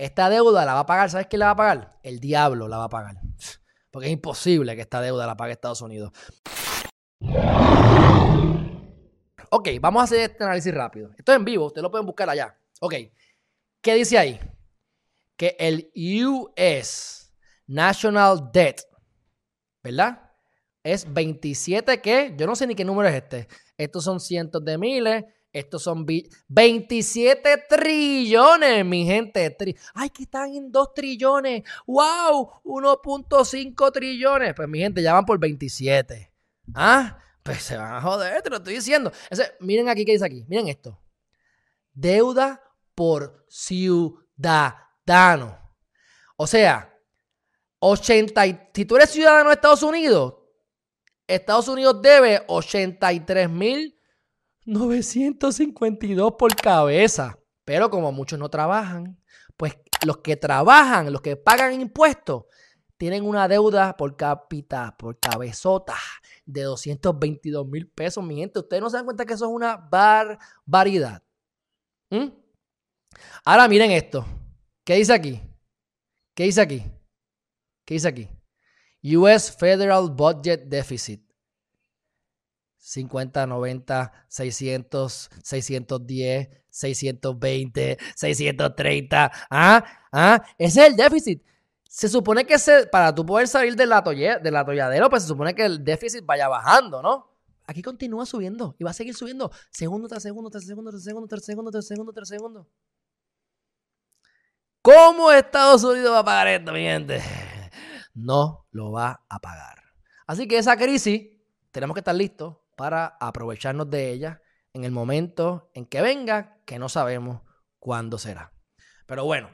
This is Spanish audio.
esta deuda la va a pagar, ¿sabes quién la va a pagar? El diablo la va a pagar. Porque es imposible que esta deuda la pague Estados Unidos. Ok, vamos a hacer este análisis rápido. Esto es en vivo, ustedes lo pueden buscar allá. Ok, ¿qué dice ahí? Que el US National Debt, ¿verdad? Es 27 ¿qué? yo no sé ni qué número es este. Estos son cientos de miles, estos son 27 trillones, mi gente. Ay, que están en 2 trillones. ¡Wow! 1.5 trillones. Pues mi gente, ya van por 27. ¿Ah? Pues se van a joder, te lo estoy diciendo. miren aquí qué dice aquí. Miren esto. Deuda por ciudadano. O sea, 80, si tú eres ciudadano de Estados Unidos, Estados Unidos debe 83.952 por cabeza. Pero como muchos no trabajan, pues los que trabajan, los que pagan impuestos, tienen una deuda por cápita, por cabezota, de 222 mil pesos, mi gente. Ustedes no se dan cuenta que eso es una barbaridad. ¿Mm? Ahora miren esto. ¿Qué dice aquí? ¿Qué dice aquí? ¿Qué dice aquí? US Federal Budget Deficit. 50, 90, 600, 610, 620, 630. ¿Ah? ¿Ah? Ese es el déficit. Se supone que para tú poder salir del, del atolladero, pues se supone que el déficit vaya bajando, ¿no? Aquí continúa subiendo y va a seguir subiendo segundo tras segundo, tras segundo, tras segundo, tras segundo, tras segundo, tras segundo. ¿Cómo Estados Unidos va a pagar esto, mi gente? No lo va a pagar. Así que esa crisis tenemos que estar listos para aprovecharnos de ella en el momento en que venga, que no sabemos cuándo será. Pero bueno,